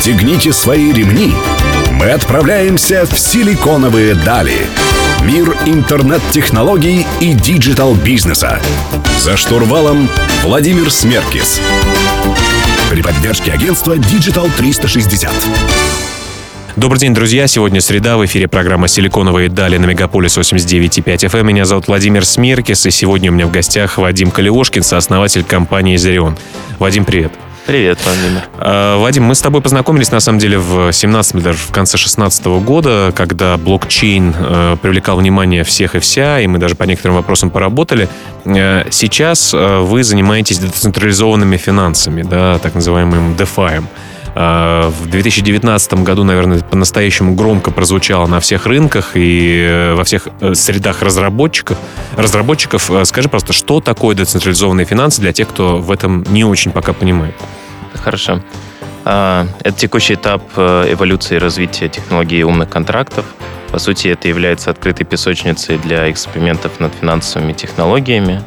Расстегните свои ремни. Мы отправляемся в силиконовые дали. Мир интернет-технологий и digital-бизнеса. За штурвалом Владимир Смеркис. При поддержке агентства Digital 360. Добрый день, друзья. Сегодня среда. В эфире программа «Силиконовые дали» на Мегаполис 89.5 FM. Меня зовут Владимир Смеркис, и сегодня у меня в гостях Вадим Колеошкин, сооснователь компании «Zerion». Вадим, привет. Привет, Владимир. А, Вадим, мы с тобой познакомились, на самом деле, в 17 даже в конце 16 года, когда блокчейн э, привлекал внимание всех и вся, и мы даже по некоторым вопросам поработали. Э, сейчас э, вы занимаетесь децентрализованными финансами, да, так называемым DeFi. А, в 2019 году, наверное, по-настоящему громко прозвучало на всех рынках и э, во всех э, средах разработчиков. разработчиков. Э, скажи просто, что такое децентрализованные финансы для тех, кто в этом не очень пока понимает? Хорошо. А, это текущий этап эволюции и развития технологии умных контрактов. По сути, это является открытой песочницей для экспериментов над финансовыми технологиями.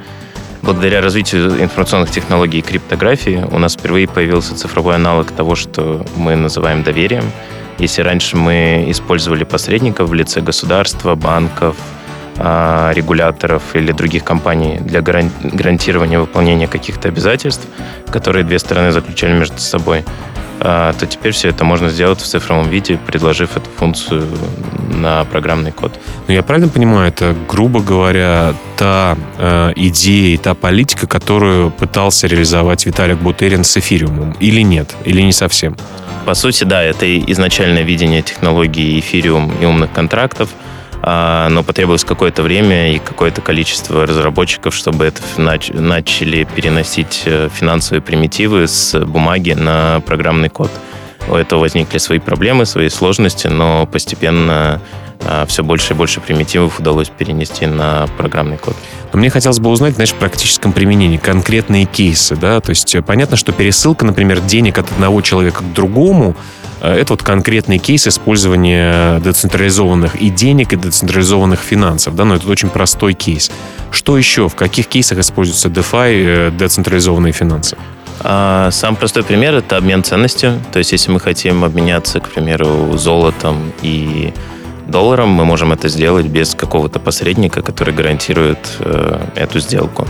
Благодаря развитию информационных технологий и криптографии у нас впервые появился цифровой аналог того, что мы называем доверием. Если раньше мы использовали посредников в лице государства, банков, а, регуляторов или других компаний для гарантирования выполнения каких-то обязательств, которые две стороны заключали между собой, то теперь все это можно сделать в цифровом виде, предложив эту функцию на программный код. Ну, я правильно понимаю, это, грубо говоря, та э, идея, та политика, которую пытался реализовать Виталик Бутерин с эфириумом, или нет, или не совсем? По сути, да, это изначальное видение технологии эфириум и умных контрактов – а, но потребовалось какое-то время и какое-то количество разработчиков, чтобы это начали переносить э, финансовые примитивы с бумаги на программный код. У этого возникли свои проблемы, свои сложности, но постепенно а, все больше и больше примитивов удалось перенести на программный код. Но мне хотелось бы узнать, знаешь, в практическом применении конкретные кейсы, да, то есть э, понятно, что пересылка, например, денег от одного человека к другому, Э, это вот конкретный кейс использования децентрализованных и денег, и децентрализованных финансов. Да? Но это очень простой кейс. Что еще? В каких кейсах используются DeFi, э, децентрализованные финансы? А, Сам простой пример – это обмен ценностью. То есть, если мы хотим обменяться, к примеру, золотом и долларом, мы можем это сделать без какого-то посредника, который гарантирует э, эту сделку.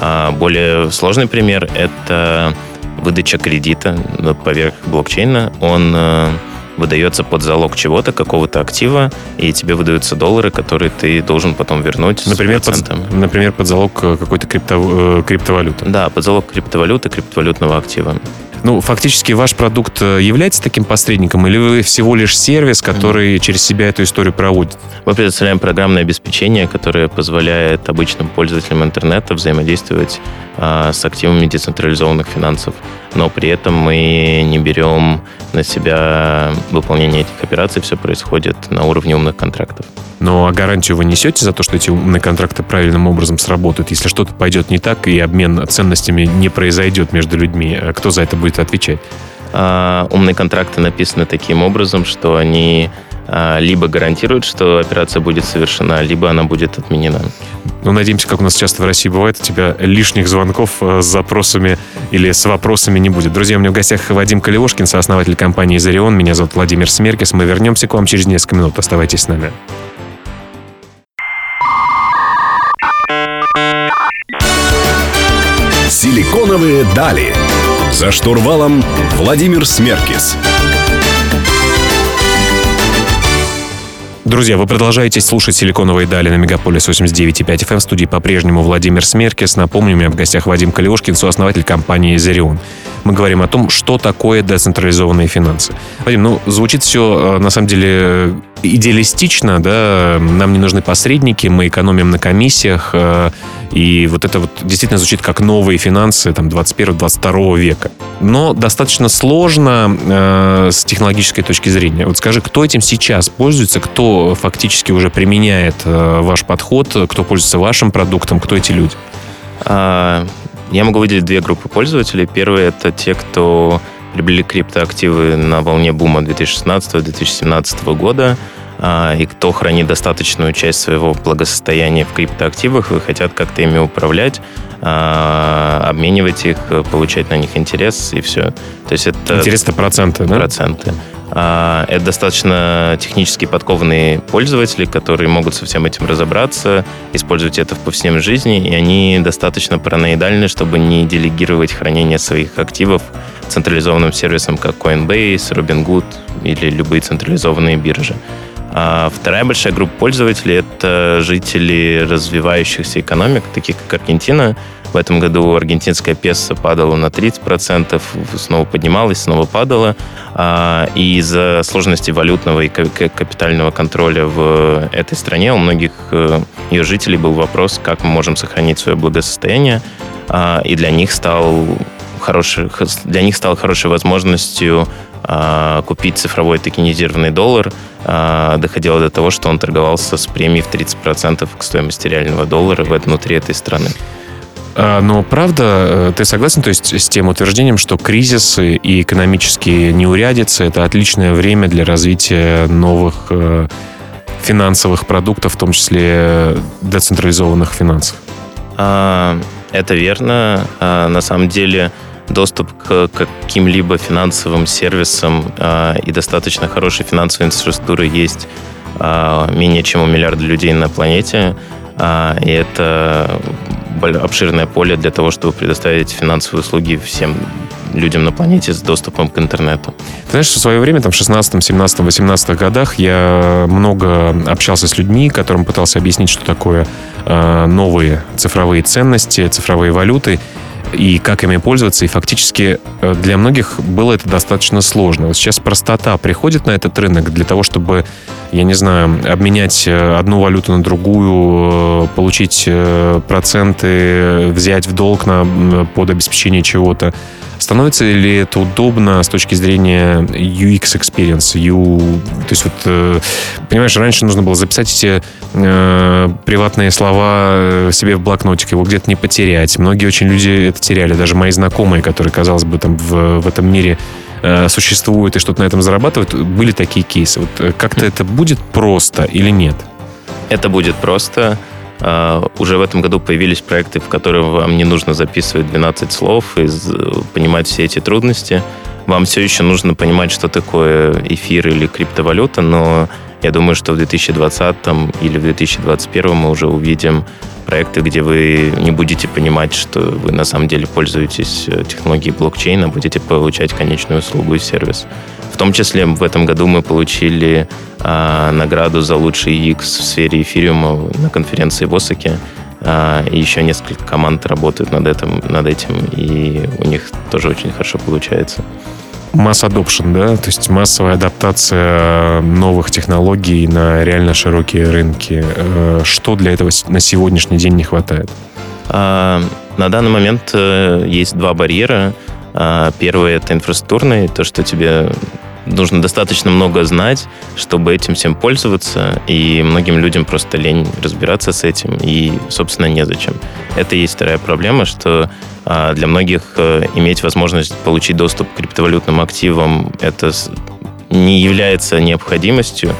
А более сложный пример – это выдача кредита поверх блокчейна, он э, выдается под залог чего-то, какого-то актива, и тебе выдаются доллары, которые ты должен потом вернуть например, под, например, под залог э, какой-то крипто, э, криптовалюты. Да, под залог криптовалюты, криптовалютного актива. Ну, фактически ваш продукт э, является таким посредником, или вы всего лишь сервис, который mm-hmm. через себя эту историю проводит? Мы предоставляем программное обеспечение, которое позволяет обычным пользователям интернета взаимодействовать а, с активами децентрализованных финансов. Но при этом мы не берем на себя выполнение этих операций, все происходит на уровне умных контрактов. Ну, а гарантию вы несете за то, что эти умные контракты правильным образом сработают? Если что-то пойдет не так и обмен ценностями не произойдет между людьми, э, кто за это будет отвечать? А, умные контракты написаны таким образом, что они а, либо гарантируют, что операция будет совершена, либо она будет отменена. Ну, надеемся, как у нас часто в России бывает, у тебя лишних звонков э, с запросами или с вопросами не будет. Друзья, у меня в гостях Вадим Калиошкин, сооснователь компании «Зарион». Меня зовут Владимир Смеркис. Мы вернемся к вам через несколько минут. Оставайтесь с нами. Силиконовые дали. За штурвалом Владимир Смеркис. Друзья, вы продолжаете слушать «Силиконовые дали» на Мегаполис 89.5 FM. В студии по-прежнему Владимир Смеркис. Напомню, у меня в гостях Вадим Калиошкин, сооснователь компании «Зерион». Мы говорим о том, что такое децентрализованные финансы. Вадим, ну, звучит все, э, на самом деле, идеалистично, да, нам не нужны посредники, мы экономим на комиссиях, э, и вот это вот действительно звучит как новые финансы там 21-22 века. Но достаточно сложно э, с технологической точки зрения. Вот скажи, кто этим сейчас пользуется, кто фактически уже применяет э, ваш подход, кто пользуется вашим продуктом, кто эти люди? А, я могу выделить две группы пользователей. Первые — это те, кто приобрели криптоактивы на волне бума 2016-2017 года, и кто хранит достаточную часть своего благосостояния в криптоактивах и хотят как-то ими управлять, а, обменивать их, получать на них интерес и все. То есть это... Интерес это проценты, да? Проценты. А, это достаточно технически подкованные пользователи, которые могут со всем этим разобраться, использовать это в повседневной жизни, и они достаточно параноидальны, чтобы не делегировать хранение своих активов централизованным сервисам, как Coinbase, Robinhood или любые централизованные биржи. А вторая большая группа пользователей — это жители развивающихся экономик, таких как Аргентина, в этом году аргентинская песо падала на 30%, снова поднималась, снова падала. А, и из-за сложности валютного и капитального контроля в этой стране у многих э, ее жителей был вопрос, как мы можем сохранить свое благосостояние. А, и для них стал хороший, для них стал хорошей возможностью купить цифровой токенизированный доллар, доходило до того, что он торговался с премией в 30% к стоимости реального доллара внутри этой страны. А, но правда, э, ты согласен то есть, с тем утверждением, что кризисы и экономические неурядицы – это отличное время для развития новых э, финансовых продуктов, в том числе децентрализованных финансов? А, это верно. А, на самом деле доступ к каким-либо финансовым сервисам и достаточно хорошей финансовой инфраструктуры есть менее чем у миллиарда людей на планете. И это обширное поле для того, чтобы предоставить финансовые услуги всем людям на планете с доступом к интернету. Ты знаешь, в свое время, там, в 16, 17, 18 годах я много общался с людьми, которым пытался объяснить, что такое э, новые цифровые ценности, цифровые валюты и как ими пользоваться. И фактически э, для многих было это достаточно сложно. Вот сейчас простота приходит на этот рынок для того, чтобы, я не знаю, обменять э, одну валюту на другую, э, получить проценты, взять в долг на, под обеспечение чего-то. Становится ли это удобно с точки зрения UX experience? U... То есть вот, э, понимаешь, раньше нужно было записать эти э, приватные слова э, себе в блокнотик, его где-то не потерять. Многие очень люди это теряли, даже мои знакомые, которые, казалось бы, там в, в этом мире э, существуют и что-то на этом зарабатывают, были такие кейсы. Вот э, как-то это будет просто или нет? Это будет просто. Uh, уже в этом году появились проекты, в которых вам не нужно записывать 12 слов и понимать все эти трудности. Вам все еще нужно понимать, что такое эфир или криптовалюта, но я думаю, что в 2020 или в 2021 мы уже увидим проекты, где вы не будете понимать, что вы на самом деле пользуетесь э, технологией блокчейна, будете получать конечную услугу и сервис. В том числе в этом году мы получили а, награду за лучший UX в сфере эфириума на конференции в Осаке. А, и еще несколько команд работают над этим, над этим, и у них тоже очень хорошо получается. Масс adoption, да? То есть массовая адаптация новых технологий на реально широкие рынки. Э, что для этого на сегодняшний день не хватает? А, на данный момент э, есть два барьера. А, первый — это инфраструктурный, то, что тебе нужно достаточно много знать, чтобы этим всем пользоваться, и многим людям просто лень разбираться с этим, и, собственно, незачем. Это и есть вторая проблема, что а, для многих э, иметь возможность получить доступ к криптовалютным активам это не является необходимостью,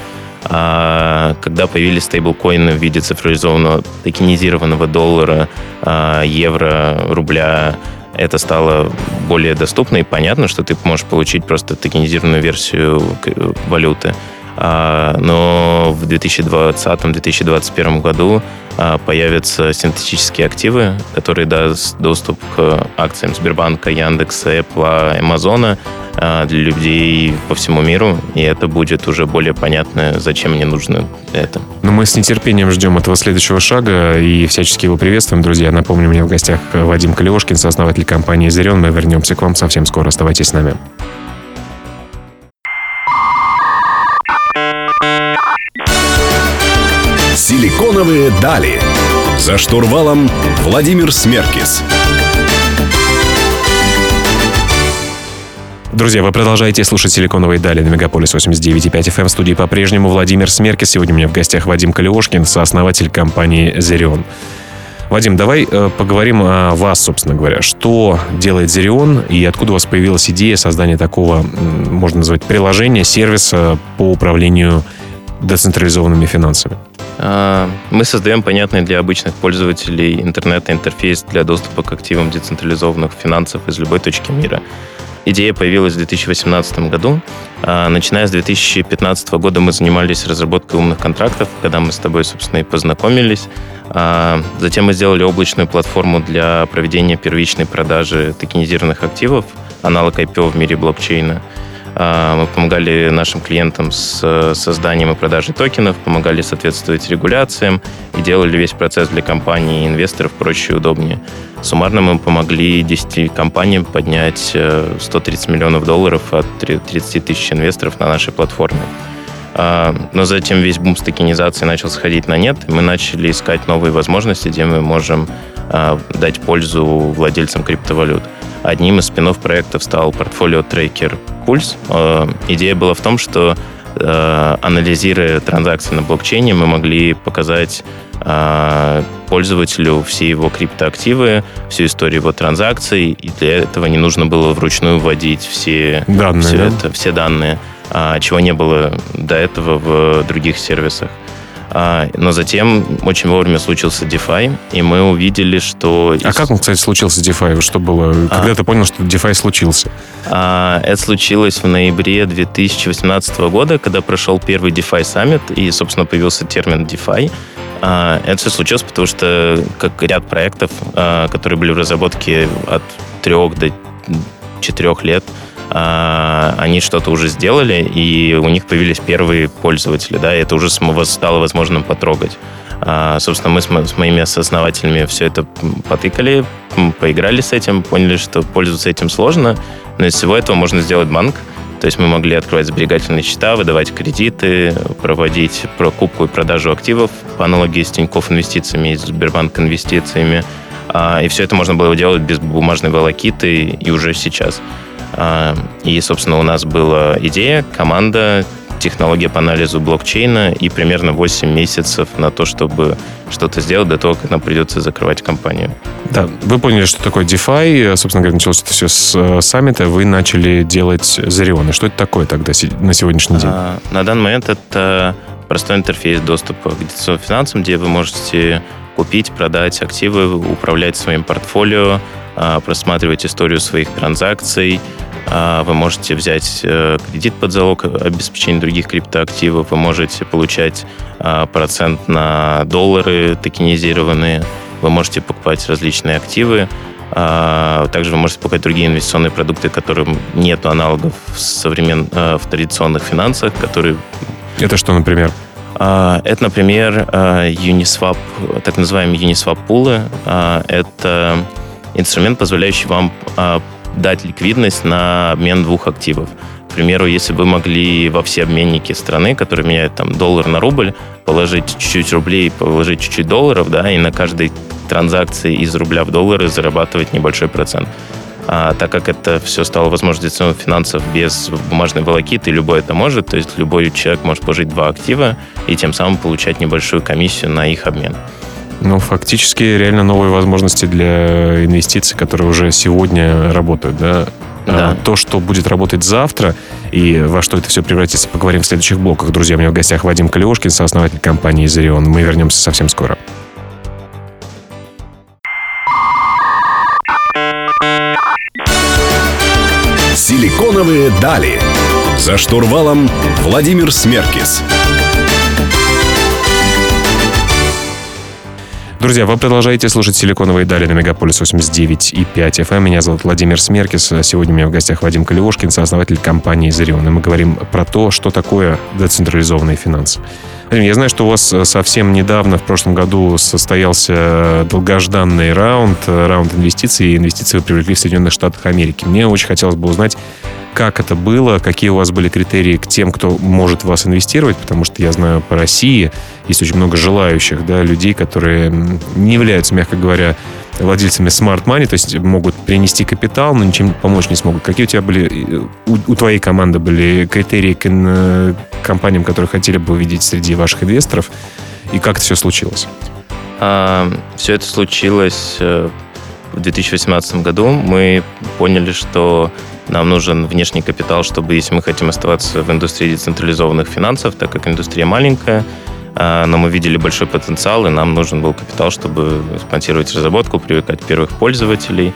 а когда появились стейблкоины в виде цифровизованного токенизированного доллара, а, евро, рубля, это стало более доступно и понятно, что ты можешь получить просто токенизированную версию валюты. А, но в 2020-2021 году а, появятся синтетические активы, которые дадут доступ к акциям Сбербанка, Яндекса, Apple, Амазона для людей по всему миру, и это будет уже более понятно, зачем мне нужно это. Но мы с нетерпением ждем этого следующего шага и всячески его приветствуем, друзья. Напомню, у меня в гостях Вадим Калиошкин, сооснователь компании «Зерен». Мы вернемся к вам совсем скоро. Оставайтесь с нами. Силиконовые дали. За штурвалом Владимир Смеркис. Друзья, вы продолжаете слушать «Силиконовые дали» на Мегаполис 89.5 FM. В студии по-прежнему Владимир Смеркис. Сегодня у меня в гостях Вадим Калиошкин, сооснователь компании «Зерион». Вадим, давай э, поговорим о вас, собственно говоря. Что делает Зерион и откуда у вас появилась идея создания такого, можно назвать, приложения, сервиса по управлению децентрализованными финансами? А, мы создаем понятный для обычных пользователей интернета интерфейс для доступа к активам децентрализованных финансов из любой точки мира. Идея появилась в 2018 году. А, начиная с 2015 года мы занимались разработкой умных контрактов, когда мы с тобой, собственно, и познакомились. А, затем мы сделали облачную платформу для проведения первичной продажи токенизированных активов, аналог IPO в мире блокчейна. А, мы помогали нашим клиентам с созданием и продажей токенов, помогали соответствовать регуляциям и делали весь процесс для компаний и инвесторов проще и удобнее. Суммарно мы помогли 10 компаниям поднять 130 э, миллионов долларов от 30 тысяч инвесторов на нашей платформе. А, но затем весь бум с токенизации начал сходить на нет, мы начали искать новые возможности, где мы можем а, дать пользу владельцам криптовалют. Одним из спинов проектов стал портфолио трекер Pulse. А, идея была в том, что анализируя транзакции на блокчейне, мы могли показать пользователю все его криптоактивы, всю историю его транзакций, и для этого не нужно было вручную вводить все данные, все, да? это, все данные. А, чего не было до этого в других сервисах. А, но затем очень вовремя случился DeFi, и мы увидели, что... А как он, кстати, случился DeFi? Что было? Когда а, ты понял, что DeFi случился? А, это случилось в ноябре 2018 года, когда прошел первый DeFi Summit, и, собственно, появился термин DeFi. А, это все случилось, потому что как ряд проектов, а, которые были в разработке от трех до четырех лет, а, они что-то уже сделали, и у них появились первые пользователи, да, и это уже стало возможным потрогать. А, собственно, мы с моими осознавателями все это потыкали, поиграли с этим, поняли, что пользоваться этим сложно, но из всего этого можно сделать банк. То есть мы могли открывать сберегательные счета, выдавать кредиты, проводить покупку и продажу активов по аналогии с Тинькофф инвестициями и Сбербанк инвестициями. А, и все это можно было делать без бумажной волокиты и уже сейчас. А, и, собственно, у нас была идея, команда, технология по анализу блокчейна и примерно 8 месяцев на то, чтобы что-то сделать до того, как нам придется закрывать компанию. Да, вы поняли, что такое DeFi. Собственно говоря, началось это все с э, саммита. Вы начали делать Зарион. Что это такое тогда на сегодняшний день? А, на данный момент это простой интерфейс доступа к дистанционным финансам, где вы можете купить, продать активы, управлять своим портфолио, а, просматривать историю своих транзакций, а, вы можете взять э, кредит под залог обеспечения других криптоактивов, вы можете получать а, процент на доллары токенизированные, вы можете покупать различные активы, также вы можете покупать другие инвестиционные продукты, которым нет аналогов в, современ... в традиционных финансах, которые... Это что, например? Это, например, Uniswap, так называемые Uniswap пулы. Это инструмент, позволяющий вам дать ликвидность на обмен двух активов. К примеру, если вы могли во все обменники страны, которые меняют там доллар на рубль, положить чуть-чуть рублей, положить чуть-чуть долларов, да, и на каждой транзакции из рубля в доллары зарабатывать небольшой процент. А, так как это все стало возможностью финансов без бумажной волокиты, любой это может, то есть любой человек может положить два актива и тем самым получать небольшую комиссию на их обмен. Ну, фактически реально новые возможности для инвестиций, которые уже сегодня работают, да? Да. А, то, что будет работать завтра и во что это все превратится, поговорим в следующих блоках. Друзья, у меня в гостях Вадим Калиошкин, сооснователь компании «Изерион». Мы вернемся совсем скоро. Силиконовые дали. За штурвалом Владимир Смеркис. Друзья, вы продолжаете слушать «Силиконовые дали» на Мегаполис 89 и 5 FM. Меня зовут Владимир Смеркис. Сегодня у меня в гостях Вадим Калиошкин, сооснователь компании «Зарион». И мы говорим про то, что такое децентрализованные финансы. Я знаю, что у вас совсем недавно, в прошлом году, состоялся долгожданный раунд, раунд инвестиций, и инвестиции вы привлекли в Соединенных Штатах Америки. Мне очень хотелось бы узнать, как это было, какие у вас были критерии к тем, кто может в вас инвестировать, потому что я знаю по России есть очень много желающих, да, людей, которые не являются, мягко говоря, владельцами smart money, то есть могут принести капитал, но ничем помочь не смогут. Какие у тебя были, у, у твоей команды были критерии к э, компаниям, которые хотели бы увидеть среди ваших инвесторов, и как это все случилось? А, все это случилось э, в 2018 году. Мы поняли, что нам нужен внешний капитал, чтобы, если мы хотим оставаться в индустрии децентрализованных финансов, так как индустрия маленькая, но мы видели большой потенциал, и нам нужен был капитал, чтобы спонсировать разработку, привлекать первых пользователей.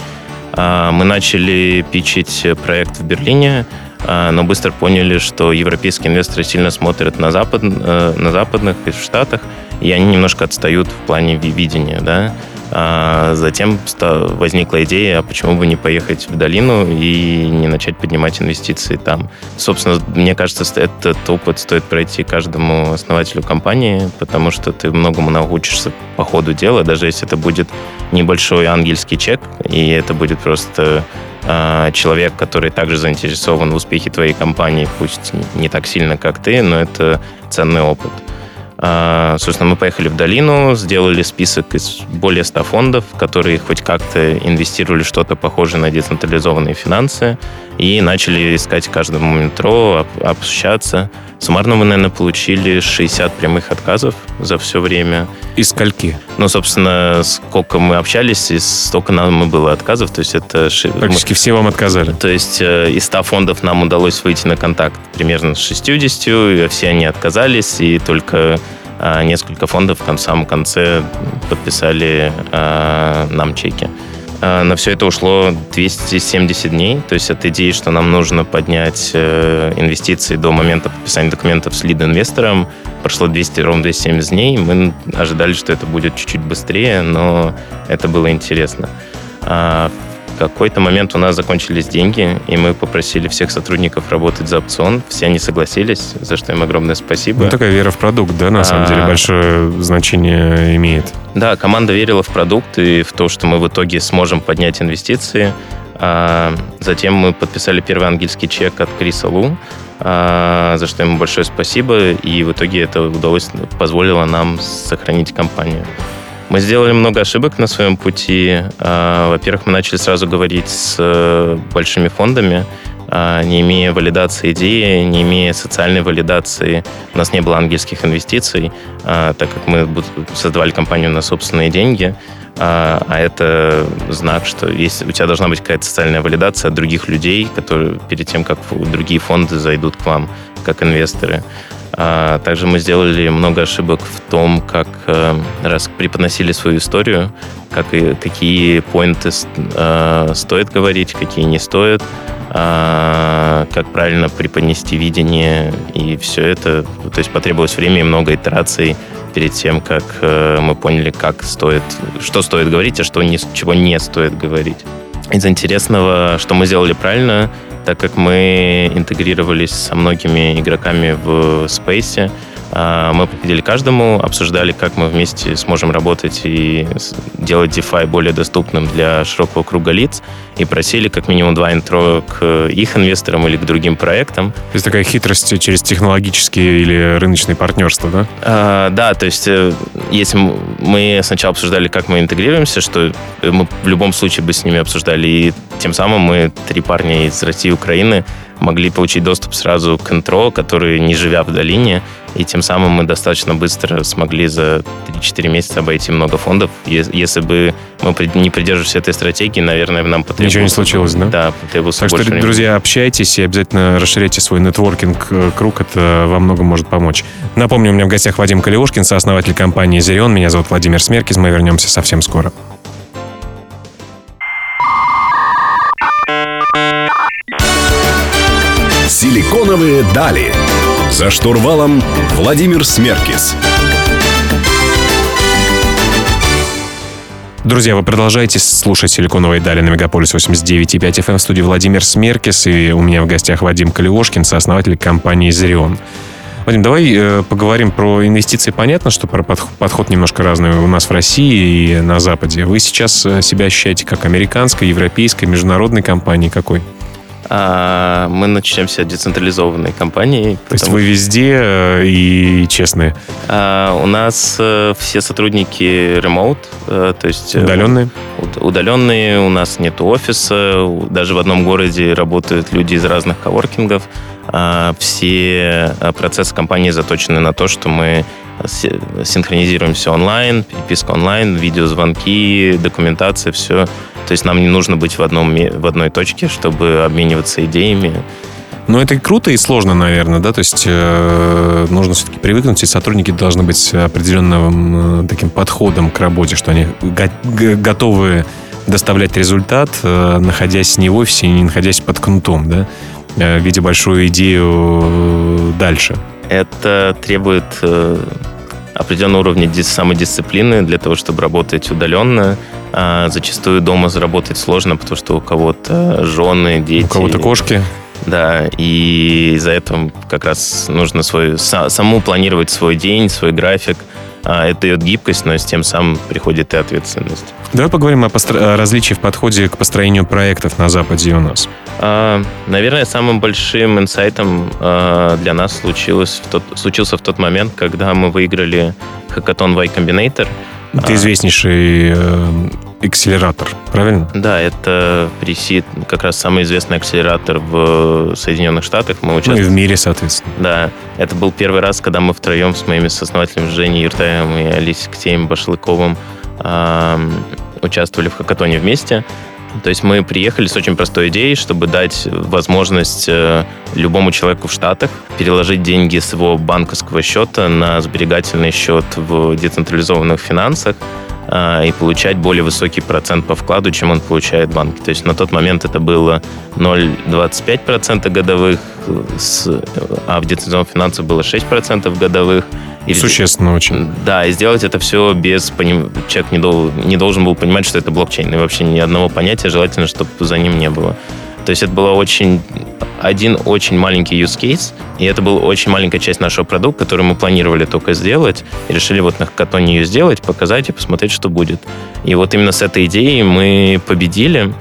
А, мы начали пичить проект в Берлине, а, но быстро поняли, что европейские инвесторы сильно смотрят на, запад, э, на западных и в Штатах, и они немножко отстают в плане видения, да. А затем возникла идея, а почему бы не поехать в долину и не начать поднимать инвестиции там. Собственно, мне кажется, этот опыт стоит пройти каждому основателю компании, потому что ты многому научишься по ходу дела, даже если это будет небольшой ангельский чек, и это будет просто э, человек, который также заинтересован в успехе твоей компании, пусть не так сильно, как ты, но это ценный опыт. А, собственно, мы поехали в долину, сделали список из более 100 фондов, которые хоть как-то инвестировали что-то похожее на децентрализованные финансы, и начали искать каждому метро, общаться. Суммарно мы, наверное, получили 60 прямых отказов за все время. Из скольки? Ну, собственно, сколько мы общались, и столько нам и было отказов. То есть это... Практически мы... все вам отказали. То есть э, из 100 фондов нам удалось выйти на контакт примерно с 60, и все они отказались, и только несколько фондов в самом конце подписали э, нам чеки. Э, на все это ушло 270 дней, то есть от идеи, что нам нужно поднять э, инвестиции до момента подписания документов с лид-инвестором, прошло 200, ровно 270 дней. Мы ожидали, что это будет чуть-чуть быстрее, но это было интересно. Какой-то момент у нас закончились деньги, и мы попросили всех сотрудников работать за опцион. Все они согласились, за что им огромное спасибо. Ну, такая вера в продукт, да, на самом а... деле, большое значение имеет. Да, команда верила в продукт и в то, что мы в итоге сможем поднять инвестиции. А затем мы подписали первый ангельский чек от Криса Лу, а, за что ему большое спасибо, и в итоге это удалось позволило нам сохранить компанию. Мы сделали много ошибок на своем пути. А, во-первых, мы начали сразу говорить с э, большими фондами, а, не имея валидации идеи, не имея социальной валидации. У нас не было ангельских инвестиций, а, так как мы создавали компанию на собственные деньги. А это знак, что есть, у тебя должна быть какая-то социальная валидация от других людей, которые перед тем, как другие фонды зайдут к вам как инвесторы. А также мы сделали много ошибок в том, как э, раз преподносили свою историю, как и, какие поинты э, стоит говорить, какие не стоит, э, как правильно преподнести видение, и все это, то есть потребовалось время и много итераций перед тем, как э, мы поняли, как стоит, что стоит говорить, а что не, чего не стоит говорить. Из интересного, что мы сделали правильно, так как мы интегрировались со многими игроками в Space, мы приходили каждому, обсуждали, как мы вместе сможем работать и делать DeFi более доступным для широкого круга лиц, и просили как минимум два интро к их инвесторам или к другим проектам. То есть такая хитрость через технологические или рыночные партнерства, да? А, да, то есть э, если мы сначала обсуждали, как мы интегрируемся, что мы в любом случае бы с ними обсуждали, и тем самым мы, три парня из России и Украины, могли получить доступ сразу к интро, которые не живя в долине, и тем самым мы достаточно быстро смогли за 3-4 месяца обойти много фондов. Если бы мы не придерживались этой стратегии, наверное, нам потребовалось... Ничего не случилось, да? Да, потребовалось Так что, времени. друзья, общайтесь и обязательно расширяйте свой нетворкинг э, круг, это во многом может помочь. Напомню, у меня в гостях Вадим Калиошкин, сооснователь компании «Зерион». Меня зовут Владимир Смеркис, мы вернемся совсем скоро. Силиконовые дали. За штурвалом Владимир Смеркис. Друзья, вы продолжаете слушать «Силиконовые дали» на Мегаполис 89.5 FM в студии Владимир Смеркис, и у меня в гостях Вадим Калиошкин, сооснователь компании «Зерион». Вадим, давай э, поговорим про инвестиции. Понятно, что про подход, подход немножко разный у нас в России и на Западе. Вы сейчас э, себя ощущаете как американской, европейской, международной компании какой? А мы начнемся децентрализованной компанией. То есть вы везде э, и честные? А, у нас э, все сотрудники remote, э, то есть... Удаленные? Удаленные, у нас нет офиса, даже в одном городе работают люди из разных коворкингов. А, все процессы компании заточены на то, что мы синхронизируемся онлайн, переписка онлайн, видеозвонки, документация, все. То есть нам не нужно быть в, одном, в одной точке, чтобы обмениваться идеями. Но это и круто, и сложно, наверное, да, то есть э, нужно все-таки привыкнуть, и сотрудники должны быть определенным э, таким подходом к работе, что они го- готовы доставлять результат, э, находясь не в офисе, не находясь под кнутом, да, э, видя большую идею э, дальше. Это требует э, определенного уровня дис- самодисциплины для того, чтобы работать удаленно. А зачастую дома заработать сложно, потому что у кого-то жены, дети. У кого-то кошки. Да, и из-за этого как раз нужно свой, са- саму планировать свой день, свой график. А это дает гибкость, но с тем самым приходит и ответственность. Давай поговорим о, постро- о различии в подходе к построению проектов на Западе и у нас. А, Наверное, самым большим инсайтом а, для нас случилось в тот, случился в тот момент, когда мы выиграли хакатон Y Combinator. Это А. известнейший э, акселератор, правильно? Да, это Пресид, как раз самый известный акселератор в Соединенных Штатах. Мы Ну и участвовали. в мире, соответственно. Да, это был первый раз, когда мы втроем с моими сооснователями Женей Юртаевым и Алексеем Башлыковым ам, участвовали в хакатоне вместе. То есть мы приехали с очень простой идеей, чтобы дать возможность э, любому человеку в Штатах переложить деньги с его банковского счета на сберегательный счет в децентрализованных финансах и получать более высокий процент по вкладу, чем он получает в банке. То есть на тот момент это было 0,25% годовых, э, а в децентрализованных финансах было 6% годовых. И Существенно очень. да, и сделать это все без поним... Человек не, дол... не должен был понимать, что это блокчейн. И вообще ни одного понятия желательно, чтобы за ним не было. То есть это была очень один очень маленький use case, и это была очень маленькая часть нашего продукта, который мы планировали только сделать, и решили вот на хакатоне ее сделать, показать и посмотреть, что будет. И вот именно с этой идеей мы победили,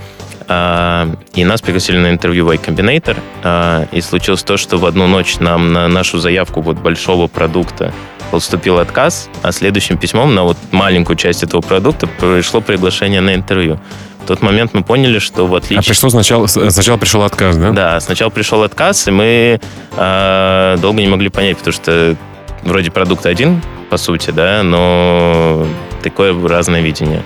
а, и нас пригласили на интервью в Y Combinator, а, и случилось то, что в одну ночь нам на нашу заявку вот большого продукта поступил отказ, а следующим письмом на вот маленькую часть этого продукта пришло приглашение на интервью. В тот момент мы поняли, что в А отличие... пришло сначала, сначала пришел отказ, да? Да, сначала пришел отказ, и мы э, долго не могли понять, потому что вроде продукт один, по сути, да, но такое разное видение.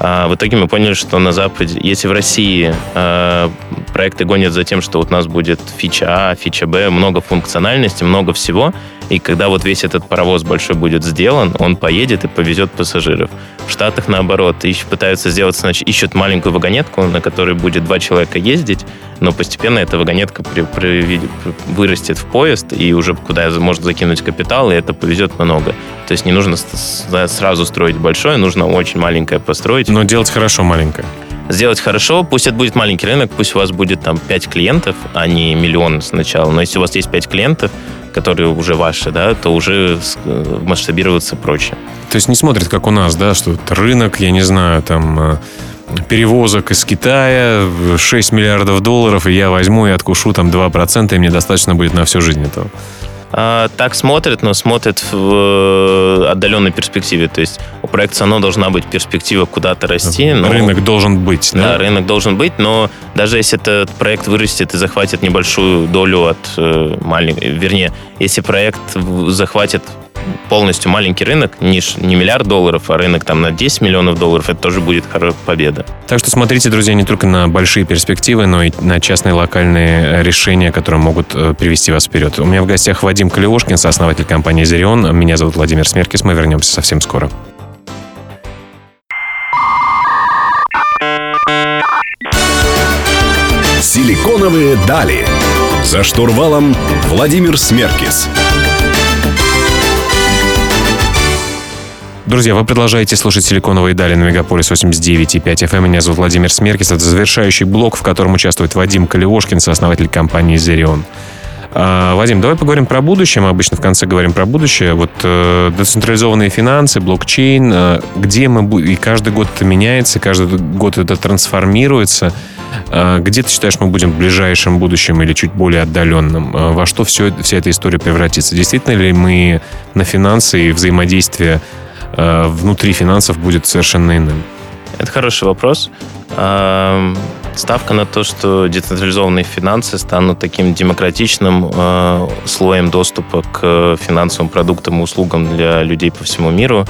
А в итоге мы поняли, что на Западе, если в России э, проекты гонят за тем, что вот у нас будет фича А, фича Б, много функциональности, много всего, и когда вот весь этот паровоз большой будет сделан, он поедет и повезет пассажиров. В Штатах, наоборот, ищ- пытаются сделать, значит, ищут маленькую вагонетку, на которой будет два человека ездить, но постепенно эта вагонетка при- при- вырастет в поезд, и уже куда может закинуть капитал, и это повезет много. То есть не нужно сразу строить большое, нужно очень маленькое построить. Но делать хорошо маленькое. Сделать хорошо, пусть это будет маленький рынок, пусть у вас будет там 5 клиентов, а не миллион сначала. Но если у вас есть 5 клиентов, которые уже ваши, да, то уже э, масштабироваться проще. То есть не смотрят, как у нас, да, что рынок, я не знаю, там э, перевозок из Китая, 6 миллиардов долларов, и я возьму и откушу там 2%, и мне достаточно будет на всю жизнь этого. А, так смотрят, но смотрят в э, отдаленной перспективе. То есть у проекта САНО должна быть перспектива куда-то расти. но- Рынок должен быть, Да, да? рынок должен быть, но даже если этот проект вырастет и захватит небольшую долю от э, маленькой, вернее, если проект захватит полностью маленький рынок, не, не миллиард долларов, а рынок там на 10 миллионов долларов, это тоже будет хорошая победа. Так что смотрите, друзья, не только на большие перспективы, но и на частные локальные решения, которые могут э, привести вас вперед. У меня в гостях Вадим Калиошкин, сооснователь компании «Зерион». Меня зовут Владимир Смеркис. Мы вернемся совсем скоро. Силиконовые дали. За штурвалом Владимир Смеркис. Друзья, вы продолжаете слушать «Силиконовые дали» на Мегаполис 89.5 FM. Меня зовут Владимир Смеркис. Это завершающий блок, в котором участвует Вадим Калиошкин, сооснователь компании «Зерион». А, Вадим, давай поговорим про будущее. Мы обычно в конце говорим про будущее. Вот э, децентрализованные финансы, блокчейн, э, где мы будем... И каждый год это меняется, каждый год это трансформируется. Э, где ты считаешь, мы будем в ближайшем будущем или чуть более отдаленном? Э, во что все, вся эта история превратится? Действительно ли мы на финансы и взаимодействие внутри финансов будет совершенно иным? Это хороший вопрос. Ам, Ставка на то, что децентрализованные финансы станут таким демократичным э, слоем доступа к финансовым продуктам и услугам для людей по всему миру,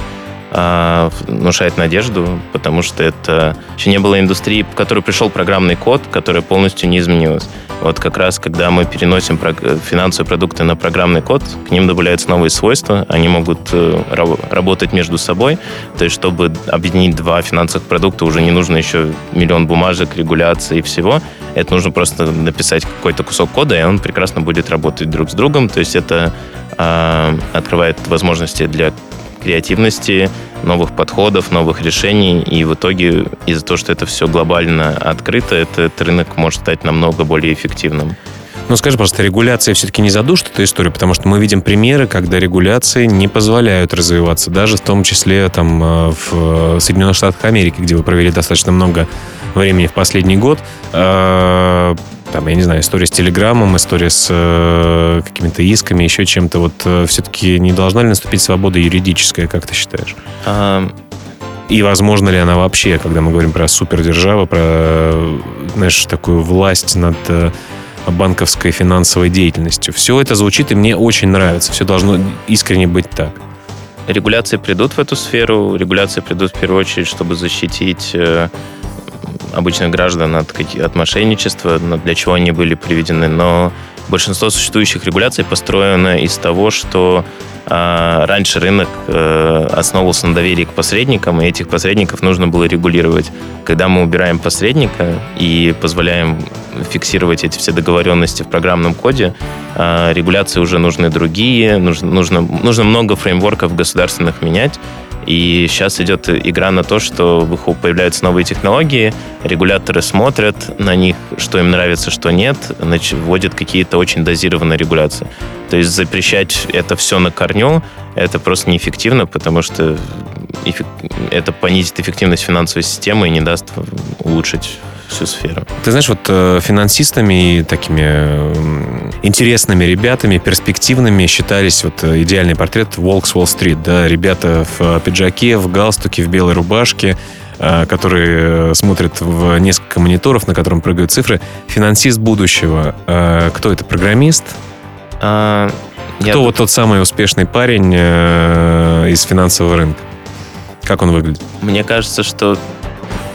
э, внушает надежду, потому что это еще не было индустрии, в которую пришел программный код, которая полностью не изменилась. Вот как раз, когда мы переносим финансовые продукты на программный код, к ним добавляются новые свойства, они могут э, работать между собой. То есть, чтобы объединить два финансовых продукта, уже не нужно еще миллион бумажек, регуляции и всего. Это нужно просто написать какой-то кусок кода, и он прекрасно будет работать друг с другом. То есть это э, открывает возможности для креативности, новых подходов, новых решений. И в итоге из-за того, что это все глобально открыто, этот рынок может стать намного более эффективным. Ну, скажи, просто регуляция все-таки не задушит эту историю, потому что мы видим примеры, когда регуляции не позволяют развиваться, даже в том числе там э, в Соединенных Штатах Америки, где вы провели достаточно много времени в последний год. Там, я не знаю, история с Телеграмом, история с э, какими-то исками, еще чем-то. Вот э, все-таки не должна ли наступить свобода юридическая, как ты считаешь? А... И возможно ли она вообще, когда мы говорим про супердержаву, про, знаешь, такую власть над э, банковской финансовой деятельностью. Все это звучит, и мне очень нравится. Все должно искренне быть так. Регуляции придут в эту сферу. Регуляции придут в первую очередь, чтобы защитить э, обычных граждан от, от мошенничества, для чего они были приведены. Но большинство существующих регуляций построено из того, что а, раньше рынок э, основывался на доверии к посредникам, и этих посредников нужно было регулировать. Когда мы убираем посредника и позволяем фиксировать эти все договоренности в программном коде, а, регуляции уже нужны другие, нужно, нужно, нужно много фреймворков государственных менять, и сейчас идет игра на то, что появляются новые технологии, регуляторы смотрят на них, что им нравится, что нет, вводят какие-то очень дозированные регуляции. То есть запрещать это все на корню, это просто неэффективно, потому что это понизит эффективность финансовой системы и не даст улучшить всю сферу. Ты знаешь, вот э, финансистами и такими интересными ребятами, перспективными считались вот э, идеальный портрет Волк с Уолл-стрит, да, ребята в э, пиджаке, в галстуке, в белой рубашке, которые смотрят в несколько мониторов, на котором прыгают цифры. Финансист будущего. Кто это? Программист? А, Кто я... вот тот самый успешный парень из финансового рынка? Как он выглядит? Мне кажется, что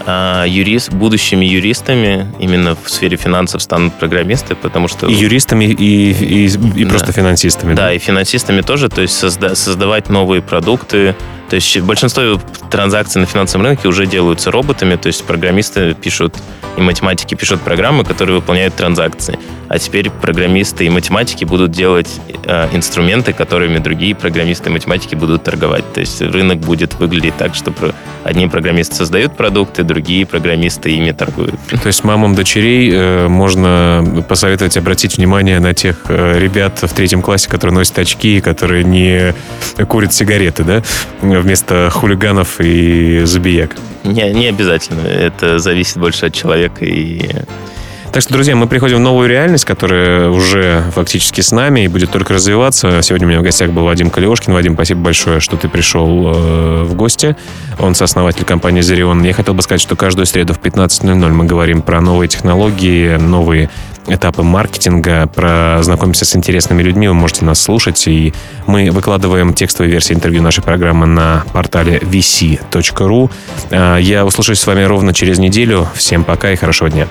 а, юрист, будущими юристами именно в сфере финансов станут программисты, потому что... И юристами, и, и, и да. просто финансистами. Да, да, и финансистами тоже, то есть созда- создавать новые продукты, то есть большинство транзакций на финансовом рынке уже делаются роботами, то есть программисты пишут и математики пишут программы, которые выполняют транзакции. А теперь программисты и математики будут делать э, инструменты, которыми другие программисты и математики будут торговать. То есть рынок будет выглядеть так, что одни программисты создают продукты, другие программисты ими торгуют. То есть мамам дочерей э, можно посоветовать обратить внимание на тех э, ребят в третьем классе, которые носят очки, которые не курят сигареты, да? Вместо хулиганов и забияк? Не, не обязательно. Это зависит больше от человека и так что, друзья, мы приходим в новую реальность, которая уже фактически с нами и будет только развиваться. Сегодня у меня в гостях был Вадим Калиошкин. Вадим, спасибо большое, что ты пришел э, в гости. Он сооснователь компании Zerion. Я хотел бы сказать, что каждую среду в 15.00 мы говорим про новые технологии, новые этапы маркетинга, про знакомимся с интересными людьми. Вы можете нас слушать. И мы выкладываем текстовые версии интервью нашей программы на портале vc.ru. Э, я услышусь с вами ровно через неделю. Всем пока и хорошего дня.